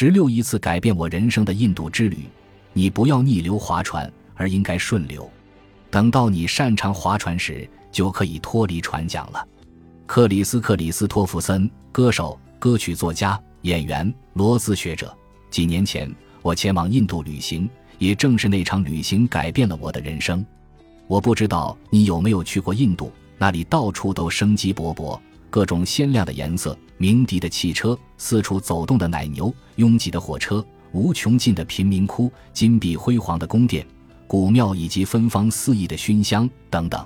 十六一次改变我人生的印度之旅，你不要逆流划船，而应该顺流。等到你擅长划船时，就可以脱离船桨了。克里斯·克里斯托弗森，歌手、歌曲作家、演员、罗斯学者。几年前，我前往印度旅行，也正是那场旅行改变了我的人生。我不知道你有没有去过印度，那里到处都生机勃勃，各种鲜亮的颜色，鸣笛的汽车，四处走动的奶牛，拥挤的火车，无穷尽的贫民窟，金碧辉煌的宫殿。古庙以及芬芳四溢的熏香等等，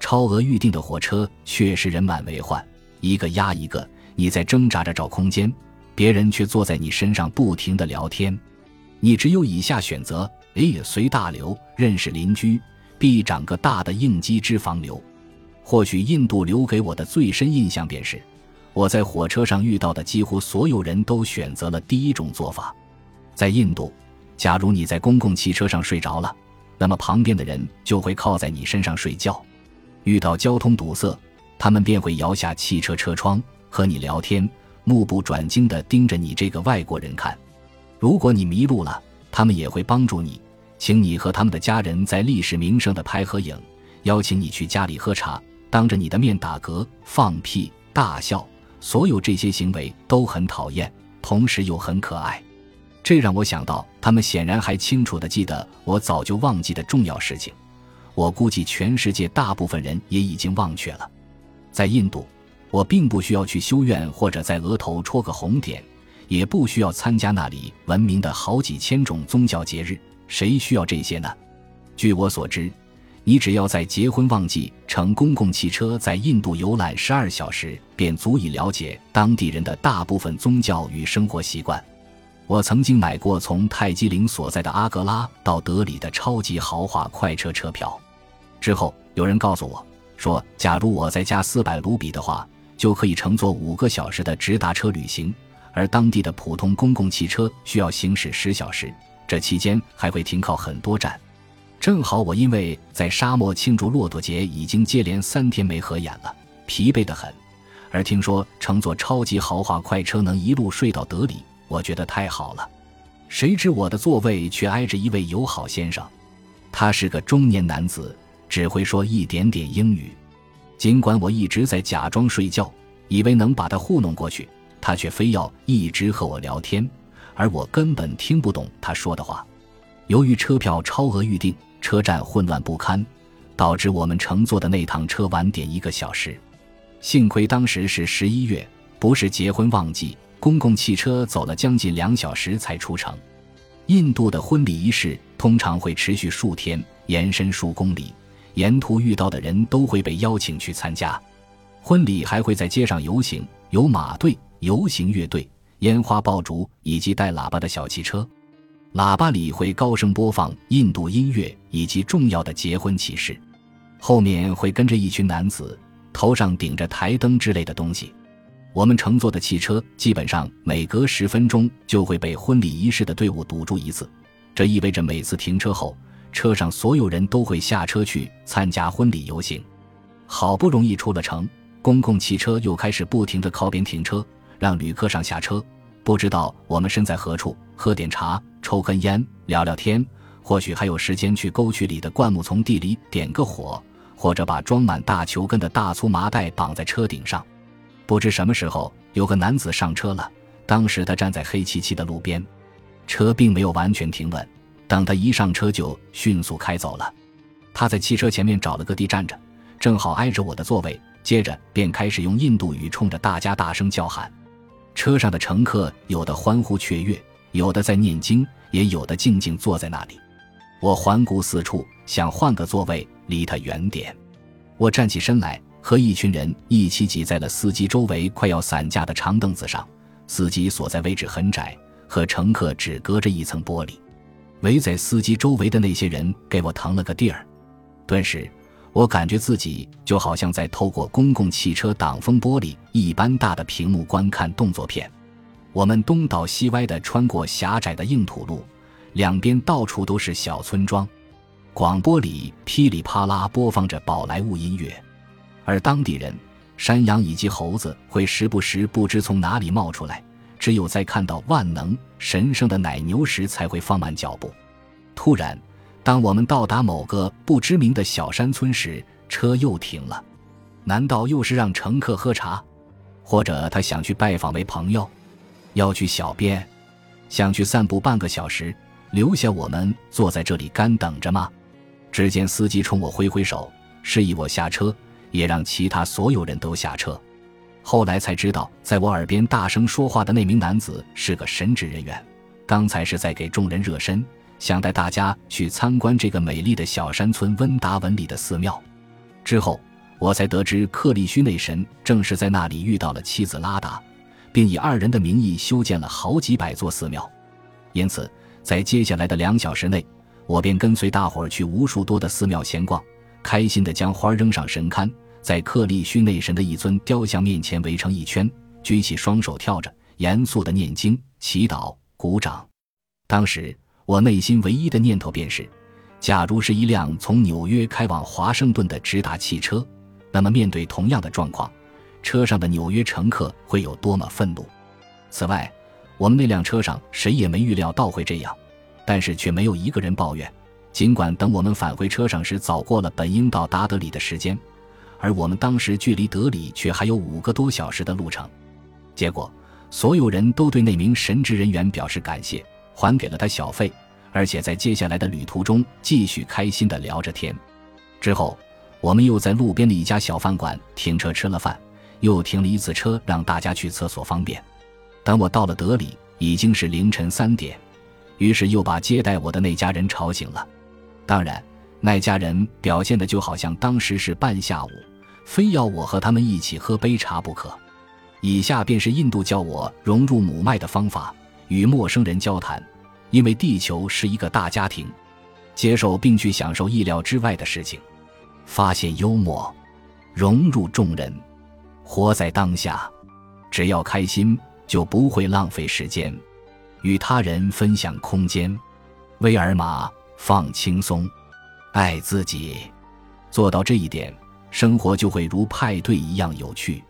超额预定的火车确实人满为患，一个压一个，你在挣扎着找空间，别人却坐在你身上不停的聊天。你只有以下选择：A. 随大流，认识邻居；B. 长个大的应激脂肪瘤。或许印度留给我的最深印象便是，我在火车上遇到的几乎所有人都选择了第一种做法。在印度，假如你在公共汽车上睡着了，那么旁边的人就会靠在你身上睡觉，遇到交通堵塞，他们便会摇下汽车车窗和你聊天，目不转睛地盯着你这个外国人看。如果你迷路了，他们也会帮助你，请你和他们的家人在历史名胜的拍合影，邀请你去家里喝茶，当着你的面打嗝、放屁、大笑，所有这些行为都很讨厌，同时又很可爱。这让我想到，他们显然还清楚地记得我早就忘记的重要事情。我估计全世界大部分人也已经忘却了。在印度，我并不需要去修院或者在额头戳个红点，也不需要参加那里闻名的好几千种宗教节日。谁需要这些呢？据我所知，你只要在结婚旺季乘公共汽车在印度游览十二小时，便足以了解当地人的大部分宗教与生活习惯。我曾经买过从泰姬陵所在的阿格拉到德里的超级豪华快车车票，之后有人告诉我说，假如我再加四百卢比的话，就可以乘坐五个小时的直达车旅行，而当地的普通公共汽车需要行驶十小时，这期间还会停靠很多站。正好我因为在沙漠庆祝骆驼节已经接连三天没合眼了，疲惫得很，而听说乘坐超级豪华快车能一路睡到德里。我觉得太好了，谁知我的座位却挨着一位友好先生，他是个中年男子，只会说一点点英语。尽管我一直在假装睡觉，以为能把他糊弄过去，他却非要一直和我聊天，而我根本听不懂他说的话。由于车票超额预定，车站混乱不堪，导致我们乘坐的那趟车晚点一个小时。幸亏当时是十一月，不是结婚旺季。公共汽车走了将近两小时才出城。印度的婚礼仪式通常会持续数天，延伸数公里，沿途遇到的人都会被邀请去参加。婚礼还会在街上游行，有马队、游行乐队、烟花爆竹以及带喇叭的小汽车。喇叭里会高声播放印度音乐以及重要的结婚启事，后面会跟着一群男子，头上顶着台灯之类的东西。我们乘坐的汽车基本上每隔十分钟就会被婚礼仪式的队伍堵住一次，这意味着每次停车后，车上所有人都会下车去参加婚礼游行。好不容易出了城，公共汽车又开始不停地靠边停车，让旅客上下车。不知道我们身在何处，喝点茶，抽根烟，聊聊天，或许还有时间去沟渠里的灌木丛地里点个火，或者把装满大球根的大粗麻袋绑在车顶上。不知什么时候，有个男子上车了。当时他站在黑漆漆的路边，车并没有完全停稳。等他一上车，就迅速开走了。他在汽车前面找了个地站着，正好挨着我的座位。接着便开始用印度语冲着大家大声叫喊。车上的乘客有的欢呼雀跃，有的在念经，也有的静静坐在那里。我环顾四处，想换个座位，离他远点。我站起身来。和一群人一起挤在了司机周围快要散架的长凳子上，司机所在位置很窄，和乘客只隔着一层玻璃。围在司机周围的那些人给我腾了个地儿，顿时我感觉自己就好像在透过公共汽车挡风玻璃一般大的屏幕观看动作片。我们东倒西歪地穿过狭窄的硬土路，两边到处都是小村庄，广播里噼里啪啦播放着宝莱坞音乐。而当地人、山羊以及猴子会时不时不知从哪里冒出来，只有在看到万能神圣的奶牛时，才会放慢脚步。突然，当我们到达某个不知名的小山村时，车又停了。难道又是让乘客喝茶，或者他想去拜访位朋友，要去小便，想去散步半个小时，留下我们坐在这里干等着吗？只见司机冲我挥挥手，示意我下车，也让其他所有人都下车。后来才知道，在我耳边大声说话的那名男子是个神职人员，刚才是在给众人热身，想带大家去参观这个美丽的小山村温达文里的寺庙。之后，我才得知克利须内神正是在那里遇到了妻子拉达，并以二人的名义修建了好几百座寺庙。因此，在接下来的两小时内，我便跟随大伙儿去无数多的寺庙闲逛，开心地将花扔上神龛。在克利须内神的一尊雕像面前围成一圈，举起双手跳着，严肃地念经、祈祷、鼓掌。当时我内心唯一的念头便是：假如是一辆从纽约开往华盛顿的直达汽车，那么面对同样的状况，车上的纽约乘客会有多么愤怒？此外，我们那辆车上谁也没预料到会这样，但是却没有一个人抱怨。尽管等我们返回车上时，早过了本应到达德里的时间。而我们当时距离德里却还有五个多小时的路程，结果所有人都对那名神职人员表示感谢，还给了他小费，而且在接下来的旅途中继续开心地聊着天。之后，我们又在路边的一家小饭馆停车吃了饭，又停了一次车让大家去厕所方便。等我到了德里，已经是凌晨三点，于是又把接待我的那家人吵醒了。当然。那家人表现的就好像当时是半下午，非要我和他们一起喝杯茶不可。以下便是印度教我融入母脉的方法：与陌生人交谈，因为地球是一个大家庭；接受并去享受意料之外的事情；发现幽默，融入众人，活在当下。只要开心，就不会浪费时间；与他人分享空间，威尔玛放轻松。爱自己，做到这一点，生活就会如派对一样有趣。